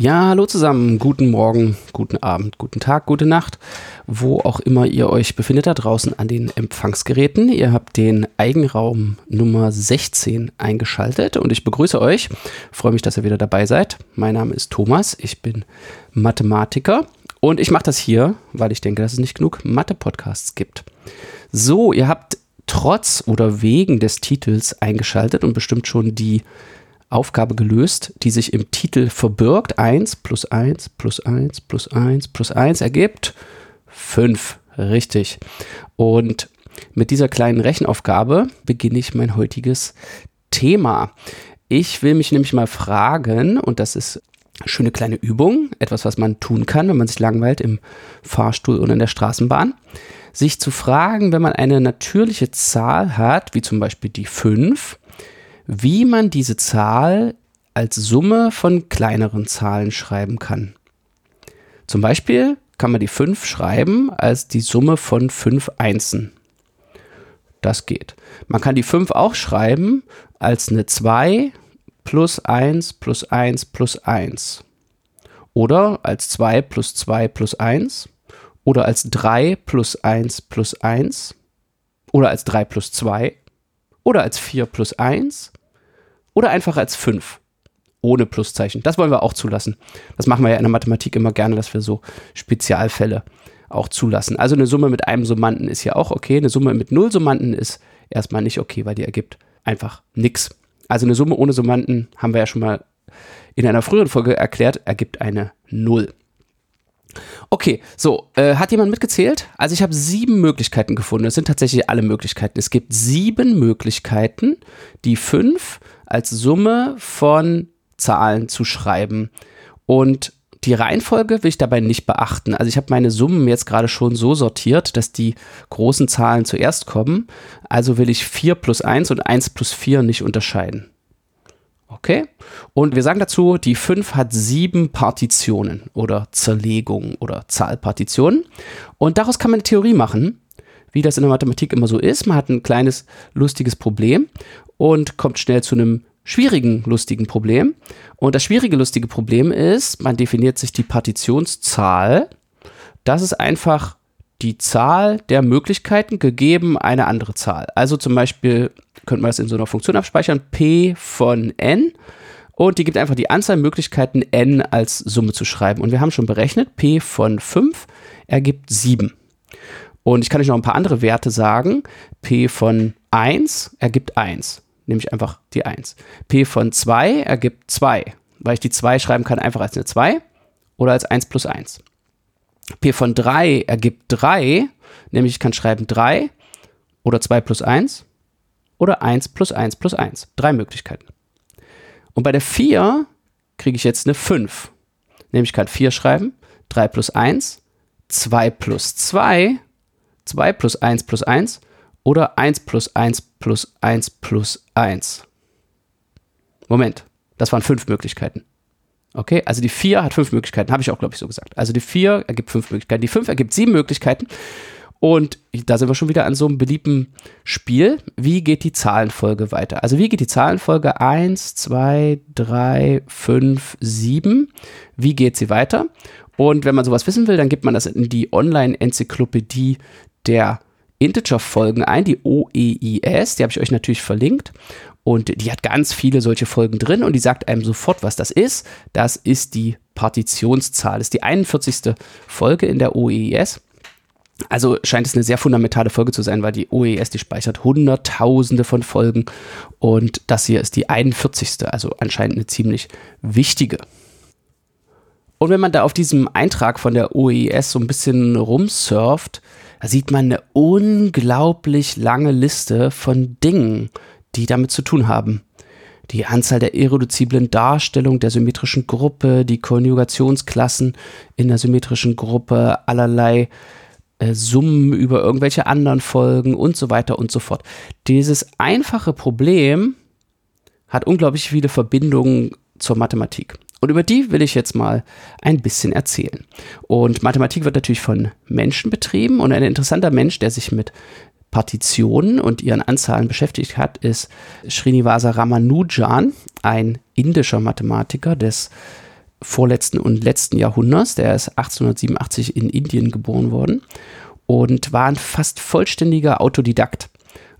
Ja, hallo zusammen. Guten Morgen, guten Abend, guten Tag, gute Nacht, wo auch immer ihr euch befindet da draußen an den Empfangsgeräten. Ihr habt den Eigenraum Nummer 16 eingeschaltet und ich begrüße euch. Freue mich, dass ihr wieder dabei seid. Mein Name ist Thomas, ich bin Mathematiker und ich mache das hier, weil ich denke, dass es nicht genug Mathe-Podcasts gibt. So, ihr habt trotz oder wegen des Titels eingeschaltet und bestimmt schon die Aufgabe gelöst, die sich im Titel verbirgt. 1 plus 1 plus 1 plus 1 plus 1 ergibt 5. Richtig. Und mit dieser kleinen Rechenaufgabe beginne ich mein heutiges Thema. Ich will mich nämlich mal fragen, und das ist eine schöne kleine Übung, etwas, was man tun kann, wenn man sich langweilt im Fahrstuhl oder in der Straßenbahn, sich zu fragen, wenn man eine natürliche Zahl hat, wie zum Beispiel die 5, wie man diese Zahl als Summe von kleineren Zahlen schreiben kann. Zum Beispiel kann man die 5 schreiben als die Summe von 5 Einsen. Das geht. Man kann die 5 auch schreiben als eine 2 plus 1 plus 1 plus 1. Oder als 2 plus 2 plus 1. Oder als 3 plus 1 plus 1. Oder als 3 plus 2. Oder als 4 plus 1 oder einfach als 5 ohne Pluszeichen. Das wollen wir auch zulassen. Das machen wir ja in der Mathematik immer gerne, dass wir so Spezialfälle auch zulassen. Also eine Summe mit einem Summanden ist ja auch okay. Eine Summe mit null Summanden ist erstmal nicht okay, weil die ergibt einfach nichts. Also eine Summe ohne Summanden haben wir ja schon mal in einer früheren Folge erklärt, ergibt eine Null. Okay, so, äh, hat jemand mitgezählt? Also ich habe sieben Möglichkeiten gefunden. Das sind tatsächlich alle Möglichkeiten. Es gibt sieben Möglichkeiten, die fünf als Summe von Zahlen zu schreiben. Und die Reihenfolge will ich dabei nicht beachten. Also ich habe meine Summen jetzt gerade schon so sortiert, dass die großen Zahlen zuerst kommen. Also will ich 4 plus 1 und 1 plus 4 nicht unterscheiden. Okay? Und wir sagen dazu, die 5 hat sieben Partitionen oder Zerlegungen oder Zahlpartitionen. Und daraus kann man eine Theorie machen, wie das in der Mathematik immer so ist. Man hat ein kleines, lustiges Problem und kommt schnell zu einem schwierigen, lustigen Problem. Und das schwierige, lustige Problem ist, man definiert sich die Partitionszahl. Das ist einfach die Zahl der Möglichkeiten gegeben eine andere Zahl. Also zum Beispiel könnte man das in so einer Funktion abspeichern, p von n. Und die gibt einfach die Anzahl Möglichkeiten n als Summe zu schreiben. Und wir haben schon berechnet, p von 5 ergibt 7. Und ich kann euch noch ein paar andere Werte sagen. p von 1 ergibt 1 nämlich einfach die 1. P von 2 ergibt 2, weil ich die 2 schreiben kann einfach als eine 2 oder als 1 plus 1. P von 3 ergibt 3, nämlich ich kann schreiben 3 oder 2 plus 1 oder 1 plus 1 plus 1. Drei Möglichkeiten. Und bei der 4 kriege ich jetzt eine 5, nämlich ich kann 4 schreiben, 3 plus 1, 2 plus 2, 2 plus 1 plus 1 oder 1 plus 1 plus 1 plus 1. Moment, das waren fünf Möglichkeiten. Okay, also die 4 hat fünf Möglichkeiten, habe ich auch, glaube ich, so gesagt. Also die 4 ergibt fünf Möglichkeiten, die 5 ergibt sieben Möglichkeiten. Und da sind wir schon wieder an so einem beliebten Spiel. Wie geht die Zahlenfolge weiter? Also wie geht die Zahlenfolge 1, 2, 3, 5, 7? Wie geht sie weiter? Und wenn man sowas wissen will, dann gibt man das in die Online-Enzyklopädie der Integer-Folgen ein, die OEIS, die habe ich euch natürlich verlinkt. Und die hat ganz viele solche Folgen drin und die sagt einem sofort, was das ist. Das ist die Partitionszahl. Das ist die 41. Folge in der OEIS. Also scheint es eine sehr fundamentale Folge zu sein, weil die OES, die speichert Hunderttausende von Folgen und das hier ist die 41. Also anscheinend eine ziemlich wichtige. Und wenn man da auf diesem Eintrag von der OES so ein bisschen rumsurft, da sieht man eine unglaublich lange Liste von Dingen, die damit zu tun haben. Die Anzahl der irreduziblen Darstellungen der symmetrischen Gruppe, die Konjugationsklassen in der symmetrischen Gruppe, allerlei äh, Summen über irgendwelche anderen Folgen und so weiter und so fort. Dieses einfache Problem hat unglaublich viele Verbindungen zur Mathematik. Und über die will ich jetzt mal ein bisschen erzählen. Und Mathematik wird natürlich von Menschen betrieben und ein interessanter Mensch, der sich mit Partitionen und ihren Anzahlen beschäftigt hat, ist Srinivasa Ramanujan, ein indischer Mathematiker des vorletzten und letzten Jahrhunderts. Der ist 1887 in Indien geboren worden und war ein fast vollständiger Autodidakt.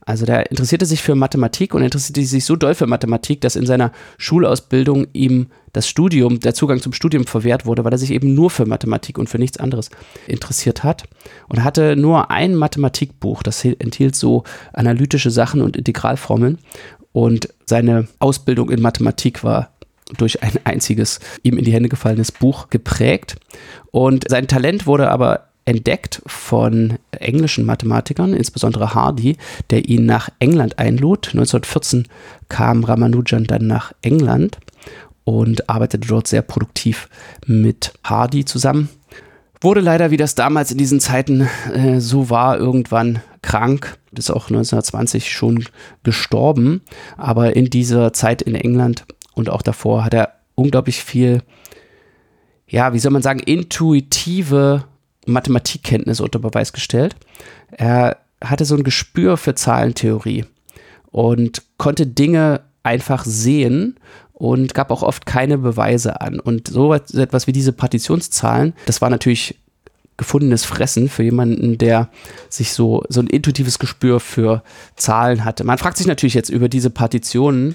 Also der interessierte sich für Mathematik und interessierte sich so doll für Mathematik, dass in seiner Schulausbildung ihm das Studium, der Zugang zum Studium verwehrt wurde, weil er sich eben nur für Mathematik und für nichts anderes interessiert hat. Und hatte nur ein Mathematikbuch, das enthielt so analytische Sachen und Integralformeln. Und seine Ausbildung in Mathematik war durch ein einziges ihm in die Hände gefallenes Buch geprägt. Und sein Talent wurde aber entdeckt von englischen Mathematikern, insbesondere Hardy, der ihn nach England einlud. 1914 kam Ramanujan dann nach England und arbeitete dort sehr produktiv mit Hardy zusammen. Wurde leider, wie das damals in diesen Zeiten äh, so war, irgendwann krank, ist auch 1920 schon gestorben, aber in dieser Zeit in England und auch davor hat er unglaublich viel, ja, wie soll man sagen, intuitive Mathematikkenntnisse unter Beweis gestellt. Er hatte so ein Gespür für Zahlentheorie und konnte Dinge einfach sehen und gab auch oft keine Beweise an. Und so etwas wie diese Partitionszahlen, das war natürlich gefundenes Fressen für jemanden, der sich so, so ein intuitives Gespür für Zahlen hatte. Man fragt sich natürlich jetzt über diese Partitionen,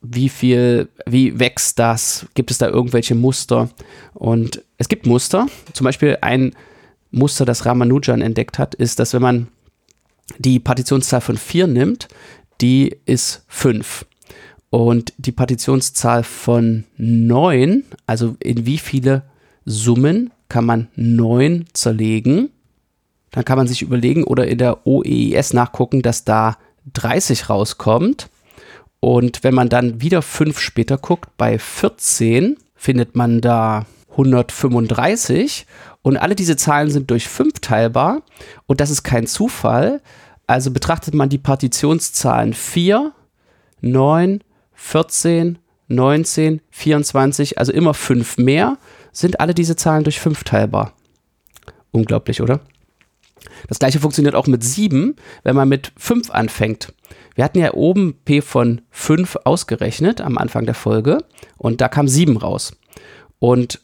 wie viel, wie wächst das? Gibt es da irgendwelche Muster? Und es gibt Muster. Zum Beispiel ein Muster, das Ramanujan entdeckt hat, ist, dass wenn man die Partitionszahl von 4 nimmt, die ist 5. Und die Partitionszahl von 9, also in wie viele Summen kann man 9 zerlegen, dann kann man sich überlegen oder in der OEIS nachgucken, dass da 30 rauskommt. Und wenn man dann wieder 5 später guckt, bei 14 findet man da 135 und alle diese Zahlen sind durch 5 teilbar und das ist kein Zufall. Also betrachtet man die Partitionszahlen 4, 9, 14, 19, 24, also immer 5 mehr, sind alle diese Zahlen durch 5 teilbar. Unglaublich, oder? Das gleiche funktioniert auch mit 7, wenn man mit 5 anfängt. Wir hatten ja oben P von 5 ausgerechnet am Anfang der Folge und da kam 7 raus. Und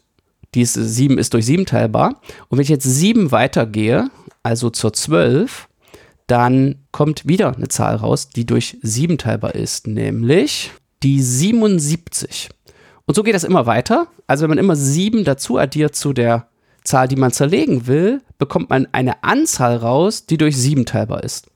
diese 7 ist durch 7 teilbar. Und wenn ich jetzt 7 weitergehe, also zur 12, dann kommt wieder eine Zahl raus, die durch 7 teilbar ist, nämlich die 77. Und so geht das immer weiter. Also wenn man immer 7 dazu addiert zu der Zahl, die man zerlegen will, bekommt man eine Anzahl raus, die durch 7 teilbar ist.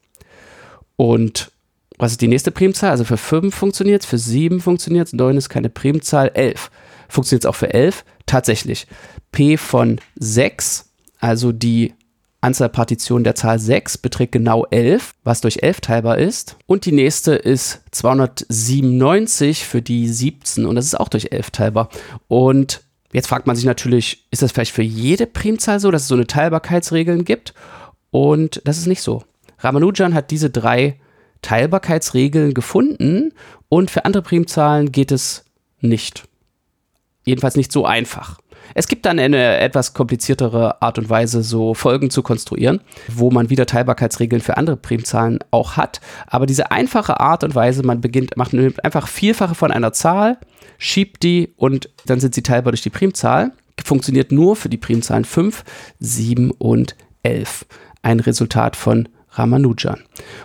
Und was ist die nächste Primzahl? Also für 5 funktioniert es, für 7 funktioniert es, 9 ist keine Primzahl, 11. Funktioniert es auch für 11? Tatsächlich. P von 6, also die Anzahl Partitionen der Zahl 6 beträgt genau 11, was durch 11 teilbar ist. Und die nächste ist 297 für die 17 und das ist auch durch 11 teilbar. Und jetzt fragt man sich natürlich, ist das vielleicht für jede Primzahl so, dass es so eine Teilbarkeitsregeln gibt? Und das ist nicht so. Ramanujan hat diese drei Teilbarkeitsregeln gefunden und für andere Primzahlen geht es nicht. Jedenfalls nicht so einfach. Es gibt dann eine etwas kompliziertere Art und Weise, so Folgen zu konstruieren, wo man wieder Teilbarkeitsregeln für andere Primzahlen auch hat. Aber diese einfache Art und Weise, man beginnt, macht einfach Vielfache von einer Zahl, schiebt die und dann sind sie teilbar durch die Primzahl, funktioniert nur für die Primzahlen 5, 7 und 11. Ein Resultat von Ramanujan.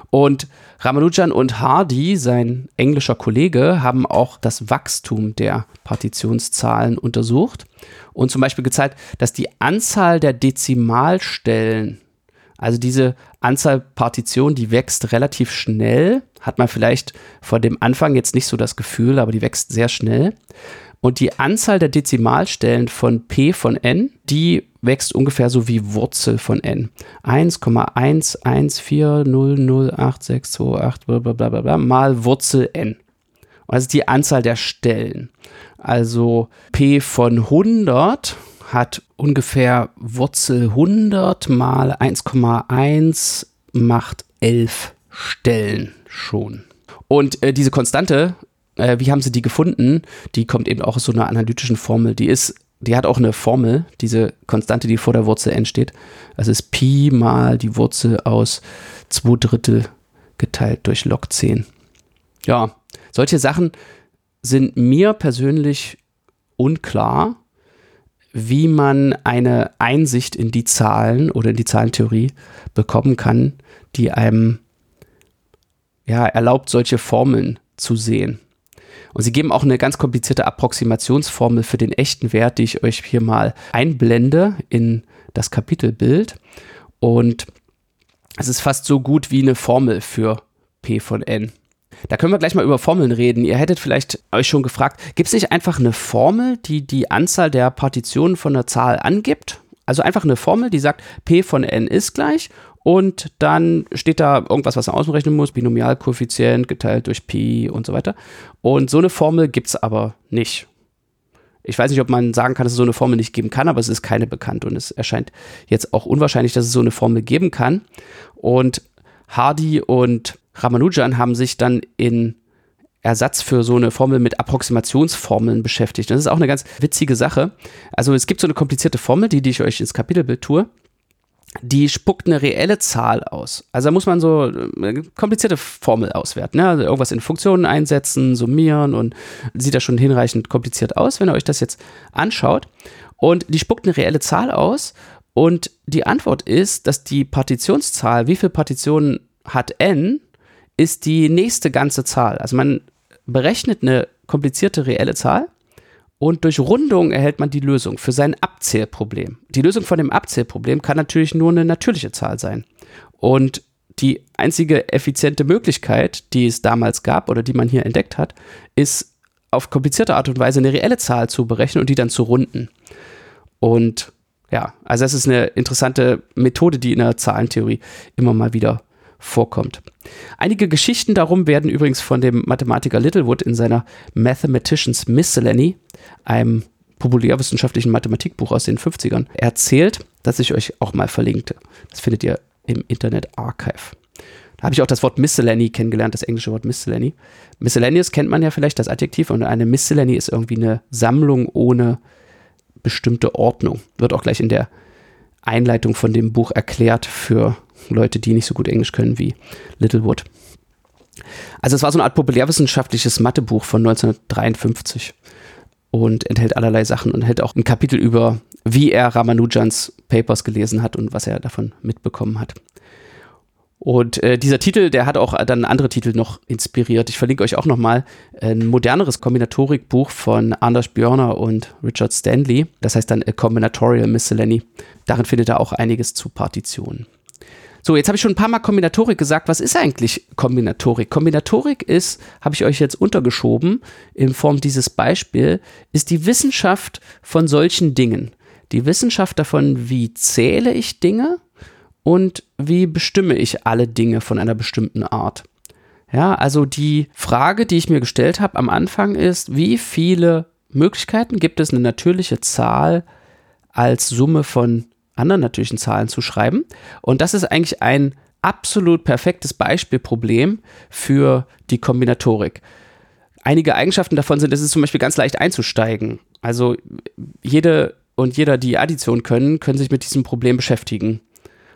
Und Ramanujan und Hardy, sein englischer Kollege, haben auch das Wachstum der Partitionszahlen untersucht und zum Beispiel gezeigt, dass die Anzahl der Dezimalstellen, also diese Anzahl Partitionen, die wächst relativ schnell, hat man vielleicht vor dem Anfang jetzt nicht so das Gefühl, aber die wächst sehr schnell. Und die Anzahl der Dezimalstellen von P von n, die wächst ungefähr so wie Wurzel von n. 1,114008628 bla bla bla bla mal Wurzel n. Und das ist die Anzahl der Stellen. Also P von 100 hat ungefähr Wurzel 100 mal 1,1 macht 11 Stellen schon. Und äh, diese Konstante äh, wie haben sie die gefunden? Die kommt eben auch aus so einer analytischen Formel. Die ist, die hat auch eine Formel, diese Konstante, die vor der Wurzel entsteht. Das ist Pi mal die Wurzel aus 2 Drittel geteilt durch Log 10. Ja, solche Sachen sind mir persönlich unklar, wie man eine Einsicht in die Zahlen oder in die Zahlentheorie bekommen kann, die einem ja, erlaubt, solche Formeln zu sehen. Und sie geben auch eine ganz komplizierte Approximationsformel für den echten Wert, die ich euch hier mal einblende in das Kapitelbild. Und es ist fast so gut wie eine Formel für P von N. Da können wir gleich mal über Formeln reden. Ihr hättet vielleicht euch schon gefragt, gibt es nicht einfach eine Formel, die die Anzahl der Partitionen von einer Zahl angibt? Also einfach eine Formel, die sagt, P von N ist gleich und dann steht da irgendwas, was man ausrechnen muss, Binomialkoeffizient geteilt durch Pi und so weiter. Und so eine Formel gibt es aber nicht. Ich weiß nicht, ob man sagen kann, dass es so eine Formel nicht geben kann, aber es ist keine bekannt und es erscheint jetzt auch unwahrscheinlich, dass es so eine Formel geben kann. Und Hardy und Ramanujan haben sich dann in Ersatz für so eine Formel mit Approximationsformeln beschäftigt. Das ist auch eine ganz witzige Sache. Also es gibt so eine komplizierte Formel, die, die ich euch ins Kapitelbild tue die spuckt eine reelle Zahl aus. Also da muss man so eine äh, komplizierte Formel auswerten. Ne? Also irgendwas in Funktionen einsetzen, summieren und sieht das schon hinreichend kompliziert aus, wenn ihr euch das jetzt anschaut. Und die spuckt eine reelle Zahl aus und die Antwort ist, dass die Partitionszahl, wie viele Partitionen hat n, ist die nächste ganze Zahl. Also man berechnet eine komplizierte reelle Zahl und durch Rundung erhält man die Lösung für sein Abzählproblem. Die Lösung von dem Abzählproblem kann natürlich nur eine natürliche Zahl sein. Und die einzige effiziente Möglichkeit, die es damals gab oder die man hier entdeckt hat, ist auf komplizierte Art und Weise eine reelle Zahl zu berechnen und die dann zu runden. Und ja, also das ist eine interessante Methode, die in der Zahlentheorie immer mal wieder vorkommt. Einige Geschichten darum werden übrigens von dem Mathematiker Littlewood in seiner Mathematicians Miscellany, einem populärwissenschaftlichen Mathematikbuch aus den 50ern, erzählt, das ich euch auch mal verlinkte. Das findet ihr im Internet Archive. Da habe ich auch das Wort Miscellany kennengelernt, das englische Wort Miscellany. Miscellaneous kennt man ja vielleicht, das Adjektiv, und eine Miscellany ist irgendwie eine Sammlung ohne bestimmte Ordnung. Wird auch gleich in der Einleitung von dem Buch erklärt für Leute, die nicht so gut Englisch können wie Littlewood. Also es war so eine Art populärwissenschaftliches Mathebuch von 1953 und enthält allerlei Sachen und enthält auch ein Kapitel über, wie er Ramanujans Papers gelesen hat und was er davon mitbekommen hat. Und äh, dieser Titel, der hat auch dann andere Titel noch inspiriert. Ich verlinke euch auch nochmal ein moderneres Kombinatorikbuch von Anders Björner und Richard Stanley. Das heißt dann A Combinatorial Miscellany. Darin findet er auch einiges zu Partitionen. So, jetzt habe ich schon ein paar Mal Kombinatorik gesagt. Was ist eigentlich Kombinatorik? Kombinatorik ist, habe ich euch jetzt untergeschoben, in Form dieses Beispiel, ist die Wissenschaft von solchen Dingen. Die Wissenschaft davon, wie zähle ich Dinge und wie bestimme ich alle Dinge von einer bestimmten Art. Ja, also die Frage, die ich mir gestellt habe am Anfang ist, wie viele Möglichkeiten gibt es, eine natürliche Zahl als Summe von anderen natürlichen Zahlen zu schreiben. Und das ist eigentlich ein absolut perfektes Beispielproblem für die Kombinatorik. Einige Eigenschaften davon sind, es ist zum Beispiel ganz leicht einzusteigen. Also jede und jeder, die Addition können, können sich mit diesem Problem beschäftigen.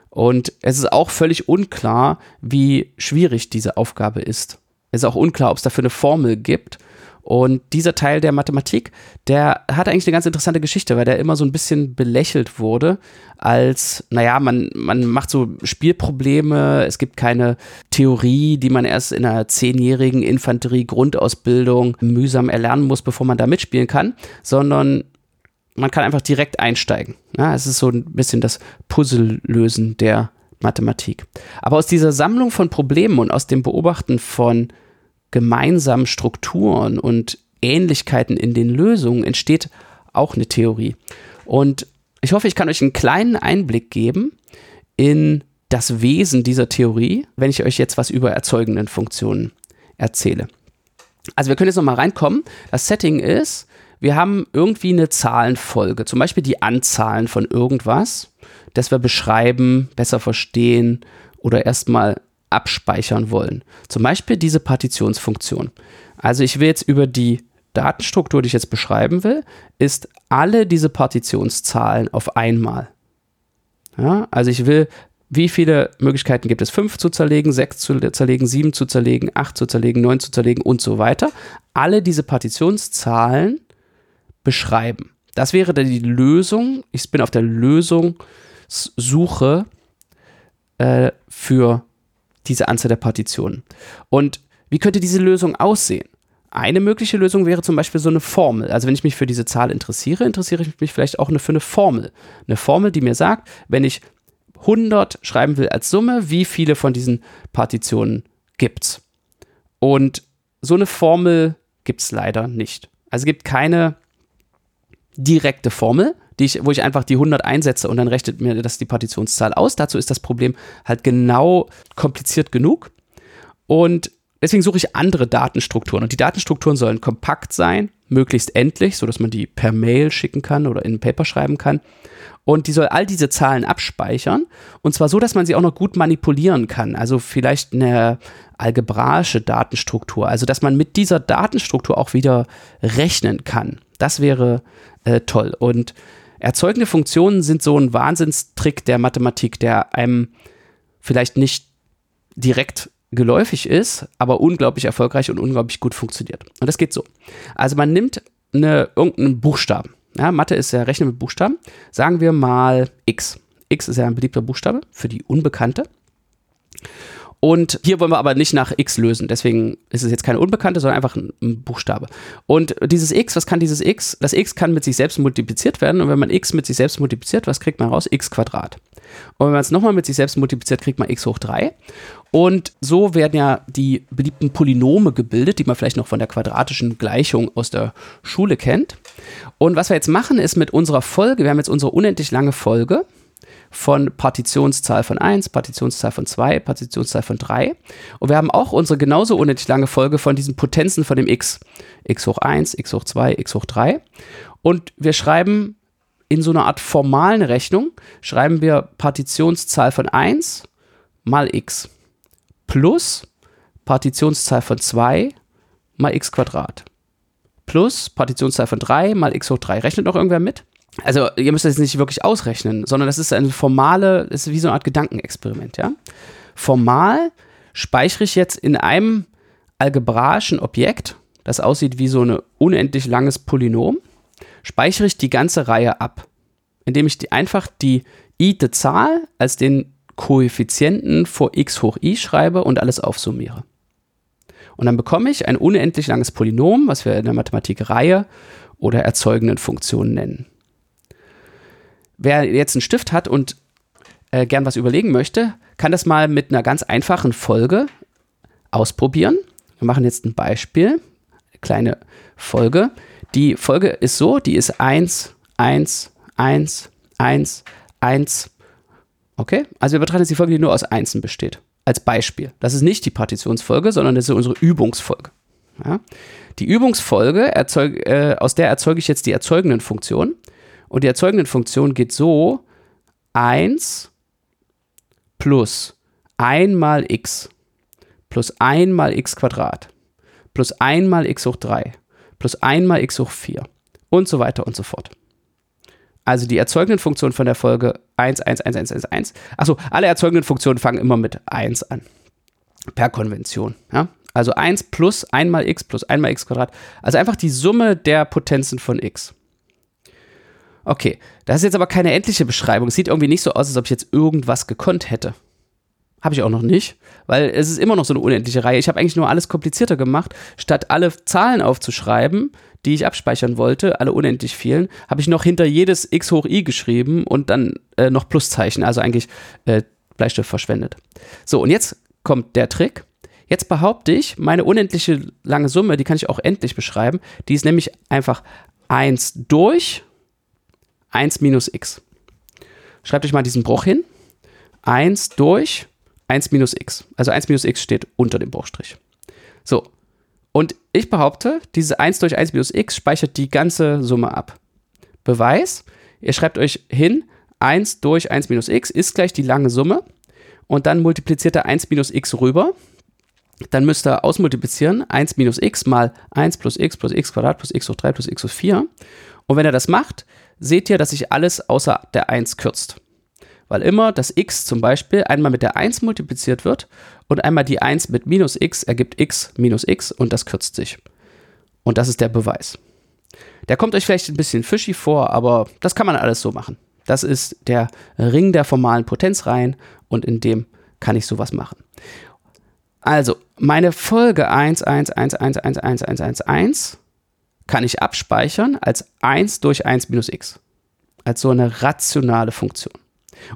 Und es ist auch völlig unklar, wie schwierig diese Aufgabe ist. Es ist auch unklar, ob es dafür eine Formel gibt und dieser Teil der Mathematik, der hat eigentlich eine ganz interessante Geschichte, weil der immer so ein bisschen belächelt wurde als, naja, man, man macht so Spielprobleme, es gibt keine Theorie, die man erst in einer zehnjährigen Infanterie-Grundausbildung mühsam erlernen muss, bevor man da mitspielen kann, sondern man kann einfach direkt einsteigen. Ja, es ist so ein bisschen das Puzzlelösen der Mathematik. Aber aus dieser Sammlung von Problemen und aus dem Beobachten von gemeinsamen Strukturen und Ähnlichkeiten in den Lösungen entsteht auch eine Theorie. Und ich hoffe, ich kann euch einen kleinen Einblick geben in das Wesen dieser Theorie, wenn ich euch jetzt was über erzeugenden Funktionen erzähle. Also wir können jetzt nochmal reinkommen. Das Setting ist, wir haben irgendwie eine Zahlenfolge, zum Beispiel die Anzahlen von irgendwas, das wir beschreiben, besser verstehen oder erstmal abspeichern wollen. Zum Beispiel diese Partitionsfunktion. Also ich will jetzt über die Datenstruktur, die ich jetzt beschreiben will, ist alle diese Partitionszahlen auf einmal. Ja, also ich will, wie viele Möglichkeiten gibt es? 5 zu zerlegen, 6 zu zerlegen, 7 zu zerlegen, 8 zu zerlegen, 9 zu zerlegen und so weiter. Alle diese Partitionszahlen beschreiben. Das wäre dann die Lösung. Ich bin auf der Lösungssuche äh, für diese Anzahl der Partitionen. Und wie könnte diese Lösung aussehen? Eine mögliche Lösung wäre zum Beispiel so eine Formel. Also wenn ich mich für diese Zahl interessiere, interessiere ich mich vielleicht auch für eine Formel. Eine Formel, die mir sagt, wenn ich 100 schreiben will als Summe, wie viele von diesen Partitionen gibt es? Und so eine Formel gibt es leider nicht. Also es gibt keine direkte Formel, die ich, wo ich einfach die 100 einsetze und dann rechnet mir das die Partitionszahl aus. Dazu ist das Problem halt genau kompliziert genug. Und deswegen suche ich andere Datenstrukturen. Und die Datenstrukturen sollen kompakt sein, möglichst endlich, sodass man die per Mail schicken kann oder in ein Paper schreiben kann. Und die soll all diese Zahlen abspeichern. Und zwar so, dass man sie auch noch gut manipulieren kann. Also vielleicht eine algebraische Datenstruktur. Also, dass man mit dieser Datenstruktur auch wieder rechnen kann. Das wäre äh, toll. Und erzeugende Funktionen sind so ein Wahnsinnstrick der Mathematik, der einem vielleicht nicht direkt geläufig ist, aber unglaublich erfolgreich und unglaublich gut funktioniert. Und das geht so. Also man nimmt eine, irgendeinen Buchstaben. Ja, Mathe ist ja Rechnen mit Buchstaben. Sagen wir mal x. x ist ja ein beliebter Buchstabe für die Unbekannte. Und hier wollen wir aber nicht nach x lösen. Deswegen ist es jetzt keine Unbekannte, sondern einfach ein, Buchstabe. Und dieses x, was kann dieses x? Das x kann mit sich selbst multipliziert werden. Und wenn man x mit sich selbst multipliziert, was kriegt man raus? x Quadrat. Und wenn man es nochmal mit sich selbst multipliziert, kriegt man x hoch 3. Und so werden ja die beliebten Polynome gebildet, die man vielleicht noch von der quadratischen Gleichung aus der Schule kennt. Und was wir jetzt machen, ist mit unserer Folge, wir haben jetzt unsere unendlich lange Folge von Partitionszahl von 1, Partitionszahl von 2, Partitionszahl von 3. Und wir haben auch unsere genauso unendlich lange Folge von diesen Potenzen von dem x. x hoch 1, x hoch 2, x hoch 3. Und wir schreiben in so einer Art formalen Rechnung, schreiben wir Partitionszahl von 1 mal x plus Partitionszahl von 2 mal x Quadrat plus Partitionszahl von 3 mal x hoch 3. Rechnet noch irgendwer mit? Also ihr müsst das nicht wirklich ausrechnen, sondern das ist eine formale, ist wie so eine Art Gedankenexperiment, ja. Formal speichere ich jetzt in einem algebraischen Objekt, das aussieht wie so ein unendlich langes Polynom, speichere ich die ganze Reihe ab, indem ich die, einfach die i-te Zahl als den Koeffizienten vor x hoch i schreibe und alles aufsummiere. Und dann bekomme ich ein unendlich langes Polynom, was wir in der Mathematik Reihe oder erzeugenden Funktion nennen. Wer jetzt einen Stift hat und äh, gern was überlegen möchte, kann das mal mit einer ganz einfachen Folge ausprobieren. Wir machen jetzt ein Beispiel, eine kleine Folge. Die Folge ist so, die ist 1, 1, 1, 1, 1, Okay? Also wir betrachten jetzt die Folge, die nur aus Einsen besteht. Als Beispiel. Das ist nicht die Partitionsfolge, sondern das ist unsere Übungsfolge. Ja? Die Übungsfolge, erzeug, äh, aus der erzeuge ich jetzt die erzeugenden Funktionen. Und die erzeugenden Funktion geht so: 1 plus 1 mal x plus 1 mal x Quadrat plus 1 mal x hoch 3 plus 1 mal x hoch 4 und so weiter und so fort. Also die erzeugenden Funktionen von der Folge 1, 1, 1, 1, 1, 1. Achso, alle erzeugenden Funktionen fangen immer mit 1 an. Per Konvention. Ja? Also 1 plus 1 mal x plus 1 mal x Quadrat. Also einfach die Summe der Potenzen von x. Okay, das ist jetzt aber keine endliche Beschreibung. Es sieht irgendwie nicht so aus, als ob ich jetzt irgendwas gekonnt hätte. Habe ich auch noch nicht, weil es ist immer noch so eine unendliche Reihe. Ich habe eigentlich nur alles komplizierter gemacht. Statt alle Zahlen aufzuschreiben, die ich abspeichern wollte, alle unendlich vielen, habe ich noch hinter jedes x hoch i geschrieben und dann äh, noch Pluszeichen, also eigentlich äh, Bleistift verschwendet. So, und jetzt kommt der Trick. Jetzt behaupte ich, meine unendliche lange Summe, die kann ich auch endlich beschreiben, die ist nämlich einfach 1 durch 1 minus x. Schreibt euch mal diesen Bruch hin. 1 durch 1 minus x. Also 1 minus x steht unter dem Bruchstrich. So, und ich behaupte, diese 1 durch 1 minus x speichert die ganze Summe ab. Beweis, ihr schreibt euch hin, 1 durch 1 minus x ist gleich die lange Summe und dann multipliziert er 1 minus x rüber. Dann müsst ihr ausmultiplizieren 1 minus x mal 1 plus x plus x Quadrat plus x hoch 3 plus x hoch 4. Und wenn er das macht, seht ihr, dass sich alles außer der 1 kürzt weil immer das x zum Beispiel einmal mit der 1 multipliziert wird und einmal die 1 mit minus x ergibt x minus x und das kürzt sich. Und das ist der Beweis. Der kommt euch vielleicht ein bisschen fishy vor, aber das kann man alles so machen. Das ist der Ring der formalen Potenzreihen und in dem kann ich sowas machen. Also, meine Folge 1, 1, 1, 1, 1, 1, 1, 1, 1 kann ich abspeichern als 1 durch 1 minus x. Als so eine rationale Funktion.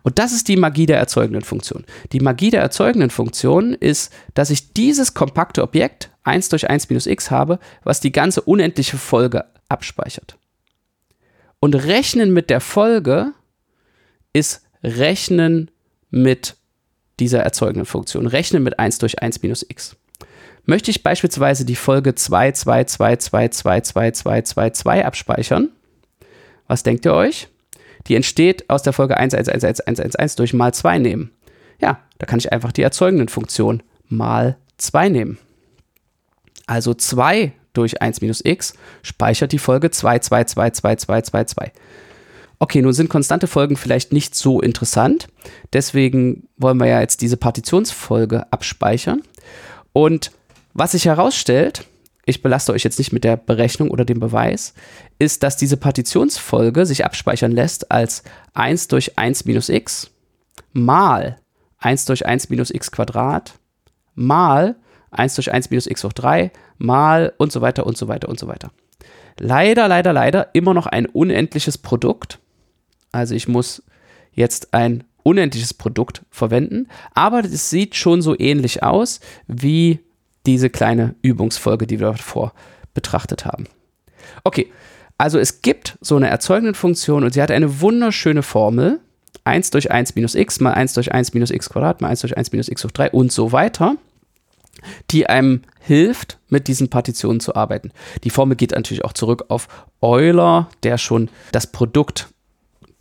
Und das ist die Magie der erzeugenden Funktion. Die Magie der erzeugenden Funktion ist, dass ich dieses kompakte Objekt 1 durch 1 minus x habe, was die ganze unendliche Folge abspeichert. Und rechnen mit der Folge ist rechnen mit dieser erzeugenden Funktion. Rechnen mit 1 durch 1 minus x. Möchte ich beispielsweise die Folge 2, 2, 2, 2, 2, 2, 2, 2, 2 abspeichern? Was denkt ihr euch? Die entsteht aus der Folge 1, 1, 1, 1, 1, 1, 1 durch mal 2 nehmen. Ja, da kann ich einfach die erzeugenden Funktion mal 2 nehmen. Also 2 durch 1 minus x speichert die Folge 2, 2, 2, 2, 2, 2, 2. Okay, nun sind konstante Folgen vielleicht nicht so interessant. Deswegen wollen wir ja jetzt diese Partitionsfolge abspeichern. Und was sich herausstellt, ich belaste euch jetzt nicht mit der Berechnung oder dem Beweis, ist, dass diese Partitionsfolge sich abspeichern lässt als 1 durch 1 minus x mal 1 durch 1 minus x Quadrat mal 1 durch 1 minus x hoch 3 mal und so weiter und so weiter und so weiter. Leider, leider, leider immer noch ein unendliches Produkt. Also ich muss jetzt ein unendliches Produkt verwenden, aber es sieht schon so ähnlich aus wie diese kleine Übungsfolge, die wir davor betrachtet haben. Okay, also es gibt so eine erzeugende Funktion und sie hat eine wunderschöne Formel. 1 durch 1 minus x mal 1 durch 1 minus x Quadrat mal 1 durch 1 minus x hoch 3 und so weiter, die einem hilft, mit diesen Partitionen zu arbeiten. Die Formel geht natürlich auch zurück auf Euler, der schon das Produkt,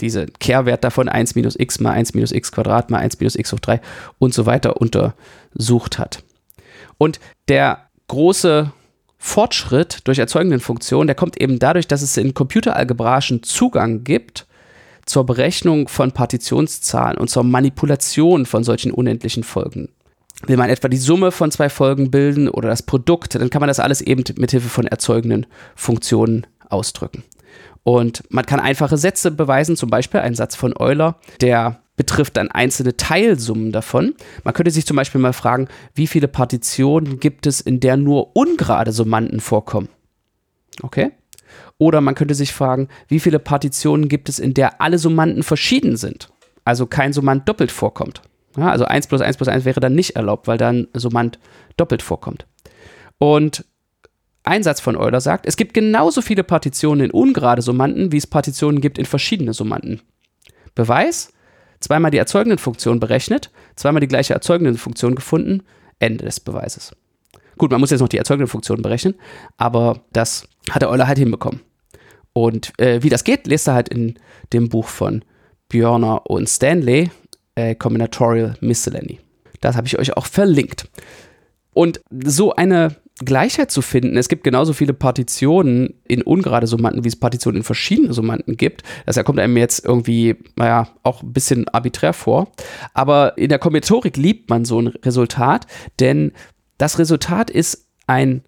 diese Kehrwert davon 1 minus x mal 1 minus x Quadrat mal 1 minus x hoch 3 und so weiter untersucht hat. Und der große Fortschritt durch erzeugenden Funktionen, der kommt eben dadurch, dass es in computeralgebraischen Zugang gibt zur Berechnung von Partitionszahlen und zur Manipulation von solchen unendlichen Folgen. Will man etwa die Summe von zwei Folgen bilden oder das Produkt, dann kann man das alles eben mit Hilfe von erzeugenden Funktionen ausdrücken. Und man kann einfache Sätze beweisen, zum Beispiel einen Satz von Euler, der betrifft dann einzelne Teilsummen davon. Man könnte sich zum Beispiel mal fragen, wie viele Partitionen gibt es, in der nur ungerade Summanden vorkommen? Okay? Oder man könnte sich fragen, wie viele Partitionen gibt es, in der alle Summanden verschieden sind? Also kein Summand doppelt vorkommt. Ja, also 1 plus 1 plus 1 wäre dann nicht erlaubt, weil dann Summand doppelt vorkommt. Und ein Satz von Euler sagt, es gibt genauso viele Partitionen in ungerade Summanden, wie es Partitionen gibt in verschiedene Summanden. Beweis? Zweimal die erzeugenden Funktion berechnet, zweimal die gleiche erzeugende Funktion gefunden, Ende des Beweises. Gut, man muss jetzt noch die erzeugende Funktion berechnen, aber das hat der Euler halt hinbekommen. Und äh, wie das geht, lest er halt in dem Buch von Björner und Stanley, äh, Combinatorial Miscellany. Das habe ich euch auch verlinkt. Und so eine Gleichheit zu finden. Es gibt genauso viele Partitionen in ungerade Summanden, wie es Partitionen in verschiedene Summanden gibt. Das kommt einem jetzt irgendwie, naja, auch ein bisschen arbiträr vor. Aber in der Kombinatorik liebt man so ein Resultat, denn das Resultat ist ein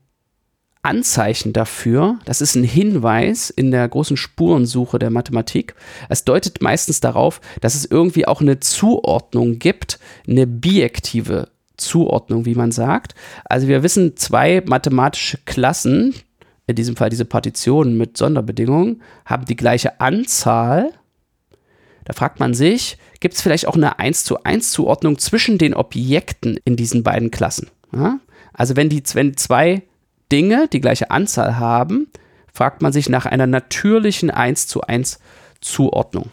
Anzeichen dafür, das ist ein Hinweis in der großen Spurensuche der Mathematik. Es deutet meistens darauf, dass es irgendwie auch eine Zuordnung gibt, eine bijektive Zuordnung, wie man sagt. Also wir wissen, zwei mathematische Klassen, in diesem Fall diese Partitionen mit Sonderbedingungen, haben die gleiche Anzahl. Da fragt man sich, gibt es vielleicht auch eine 1 zu 1 Zuordnung zwischen den Objekten in diesen beiden Klassen? Ja? Also wenn, die, wenn zwei Dinge die gleiche Anzahl haben, fragt man sich nach einer natürlichen 1 zu 1 Zuordnung.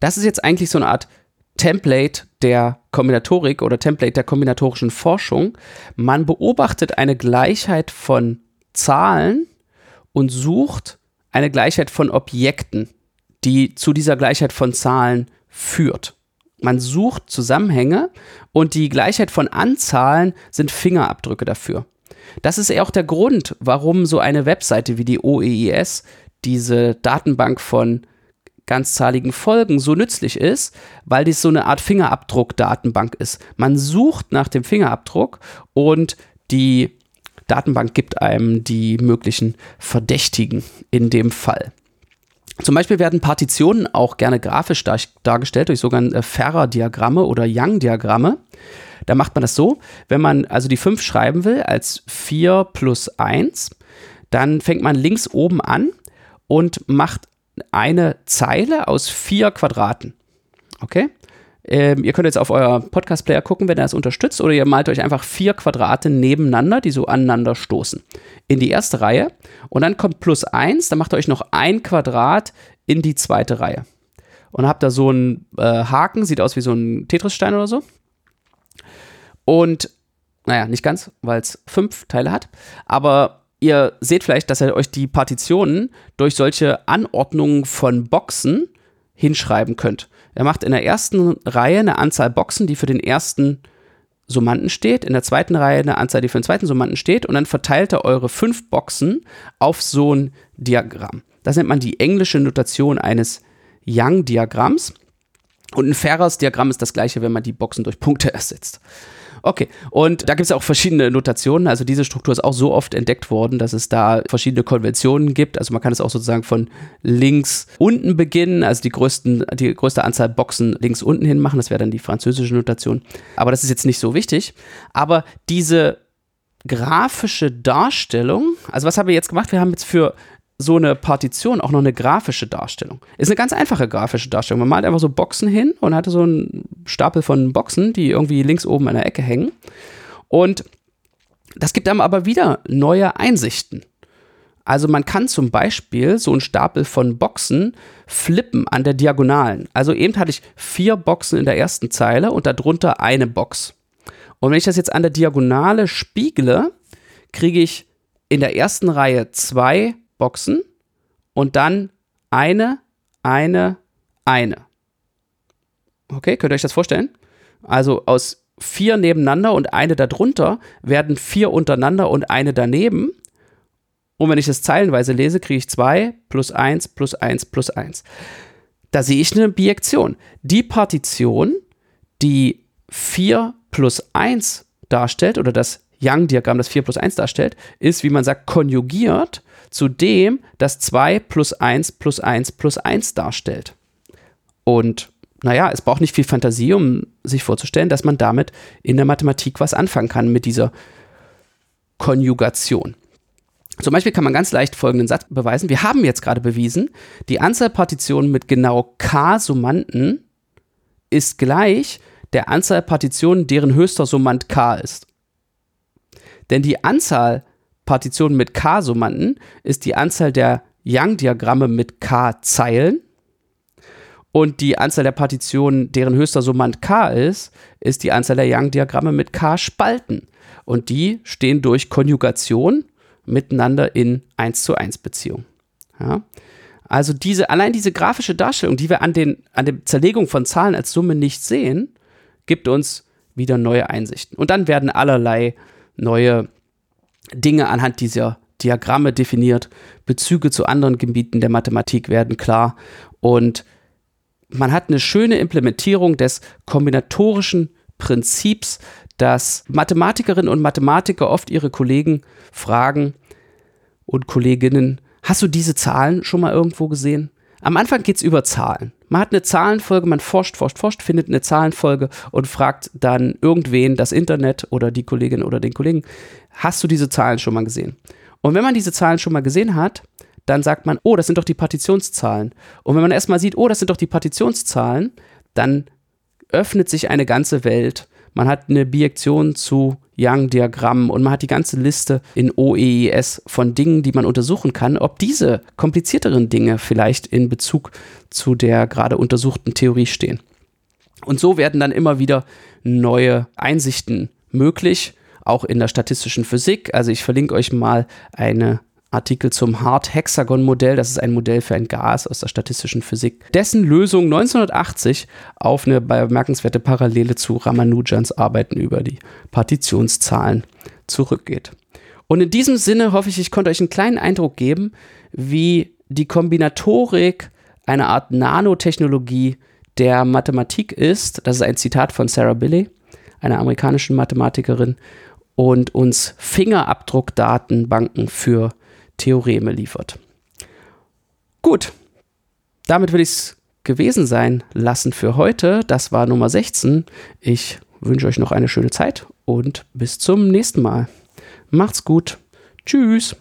Das ist jetzt eigentlich so eine Art Template der Kombinatorik oder Template der kombinatorischen Forschung. Man beobachtet eine Gleichheit von Zahlen und sucht eine Gleichheit von Objekten, die zu dieser Gleichheit von Zahlen führt. Man sucht Zusammenhänge und die Gleichheit von Anzahlen sind Fingerabdrücke dafür. Das ist auch der Grund, warum so eine Webseite wie die OEIS diese Datenbank von ganzzahligen Folgen so nützlich ist, weil dies so eine Art Fingerabdruck-Datenbank ist. Man sucht nach dem Fingerabdruck und die Datenbank gibt einem die möglichen Verdächtigen in dem Fall. Zum Beispiel werden Partitionen auch gerne grafisch dar dargestellt durch sogenannte Ferrer-Diagramme oder Young-Diagramme. Da macht man das so, wenn man also die 5 schreiben will als 4 plus 1, dann fängt man links oben an und macht eine Zeile aus vier Quadraten. Okay? Ähm, ihr könnt jetzt auf euer Podcast-Player gucken, wenn er es unterstützt, oder ihr malt euch einfach vier Quadrate nebeneinander, die so aneinander stoßen. In die erste Reihe. Und dann kommt plus eins, dann macht ihr euch noch ein Quadrat in die zweite Reihe. Und habt da so einen äh, Haken, sieht aus wie so ein Tetris-Stein oder so. Und, naja, nicht ganz, weil es fünf Teile hat. Aber ihr seht vielleicht, dass ihr euch die Partitionen durch solche Anordnungen von Boxen hinschreiben könnt. Er macht in der ersten Reihe eine Anzahl Boxen, die für den ersten Summanden steht, in der zweiten Reihe eine Anzahl, die für den zweiten Summanden steht, und dann verteilt er eure fünf Boxen auf so ein Diagramm. Das nennt man die englische Notation eines Young-Diagramms. Und ein faires Diagramm ist das gleiche, wenn man die Boxen durch Punkte ersetzt. Okay, und da gibt es auch verschiedene Notationen. Also diese Struktur ist auch so oft entdeckt worden, dass es da verschiedene Konventionen gibt. Also man kann es auch sozusagen von links unten beginnen, also die, größten, die größte Anzahl Boxen links unten hin machen. Das wäre dann die französische Notation. Aber das ist jetzt nicht so wichtig. Aber diese grafische Darstellung, also was haben wir jetzt gemacht? Wir haben jetzt für so eine Partition auch noch eine grafische Darstellung. Ist eine ganz einfache grafische Darstellung. Man malt einfach so Boxen hin und hatte so einen Stapel von Boxen, die irgendwie links oben an der Ecke hängen. Und das gibt einem aber wieder neue Einsichten. Also man kann zum Beispiel so einen Stapel von Boxen flippen an der Diagonalen. Also eben hatte ich vier Boxen in der ersten Zeile und darunter eine Box. Und wenn ich das jetzt an der Diagonale spiegle, kriege ich in der ersten Reihe zwei Boxen und dann eine, eine, eine. Okay, könnt ihr euch das vorstellen? Also aus vier nebeneinander und eine darunter werden vier untereinander und eine daneben. Und wenn ich das zeilenweise lese, kriege ich zwei plus eins plus eins plus eins. Da sehe ich eine Bijektion. Die Partition, die 4 plus 1 darstellt, oder das Young-Diagramm, das 4 plus 1 darstellt, ist, wie man sagt, konjugiert zu dem, das 2 plus 1 plus 1 plus 1 darstellt. Und naja, es braucht nicht viel Fantasie, um sich vorzustellen, dass man damit in der Mathematik was anfangen kann mit dieser Konjugation. Zum Beispiel kann man ganz leicht folgenden Satz beweisen. Wir haben jetzt gerade bewiesen, die Anzahl Partitionen mit genau k Summanden ist gleich der Anzahl Partitionen, deren höchster Summand k ist. Denn die Anzahl Partitionen mit K-Summanden ist die Anzahl der Young-Diagramme mit K-Zeilen. Und die Anzahl der Partitionen, deren höchster Summand K ist, ist die Anzahl der Young-Diagramme mit K-Spalten. Und die stehen durch Konjugation miteinander in 1 zu 1 Beziehung. Ja? Also diese, allein diese grafische Darstellung, die wir an, den, an der Zerlegung von Zahlen als Summe nicht sehen, gibt uns wieder neue Einsichten. Und dann werden allerlei neue Dinge anhand dieser Diagramme definiert. Bezüge zu anderen Gebieten der Mathematik werden klar. Und man hat eine schöne Implementierung des kombinatorischen Prinzips, dass Mathematikerinnen und Mathematiker oft ihre Kollegen fragen und Kolleginnen, hast du diese Zahlen schon mal irgendwo gesehen? Am Anfang geht es über Zahlen. Man hat eine Zahlenfolge, man forscht, forscht, forscht, findet eine Zahlenfolge und fragt dann irgendwen, das Internet oder die Kollegin oder den Kollegen, hast du diese Zahlen schon mal gesehen? Und wenn man diese Zahlen schon mal gesehen hat, dann sagt man, oh, das sind doch die Partitionszahlen. Und wenn man erstmal sieht, oh, das sind doch die Partitionszahlen, dann öffnet sich eine ganze Welt. Man hat eine Bijektion zu Young-Diagrammen und man hat die ganze Liste in OEES von Dingen, die man untersuchen kann, ob diese komplizierteren Dinge vielleicht in Bezug zu der gerade untersuchten Theorie stehen. Und so werden dann immer wieder neue Einsichten möglich, auch in der statistischen Physik. Also ich verlinke euch mal eine Artikel zum Hart-Hexagon-Modell. Das ist ein Modell für ein Gas aus der statistischen Physik, dessen Lösung 1980 auf eine bemerkenswerte Parallele zu Ramanujans Arbeiten über die Partitionszahlen zurückgeht. Und in diesem Sinne hoffe ich, ich konnte euch einen kleinen Eindruck geben, wie die Kombinatorik eine Art Nanotechnologie der Mathematik ist. Das ist ein Zitat von Sarah Billey, einer amerikanischen Mathematikerin. und uns Fingerabdruckdatenbanken für Theoreme liefert. Gut, damit will ich es gewesen sein lassen für heute. Das war Nummer 16. Ich wünsche euch noch eine schöne Zeit und bis zum nächsten Mal. Macht's gut. Tschüss.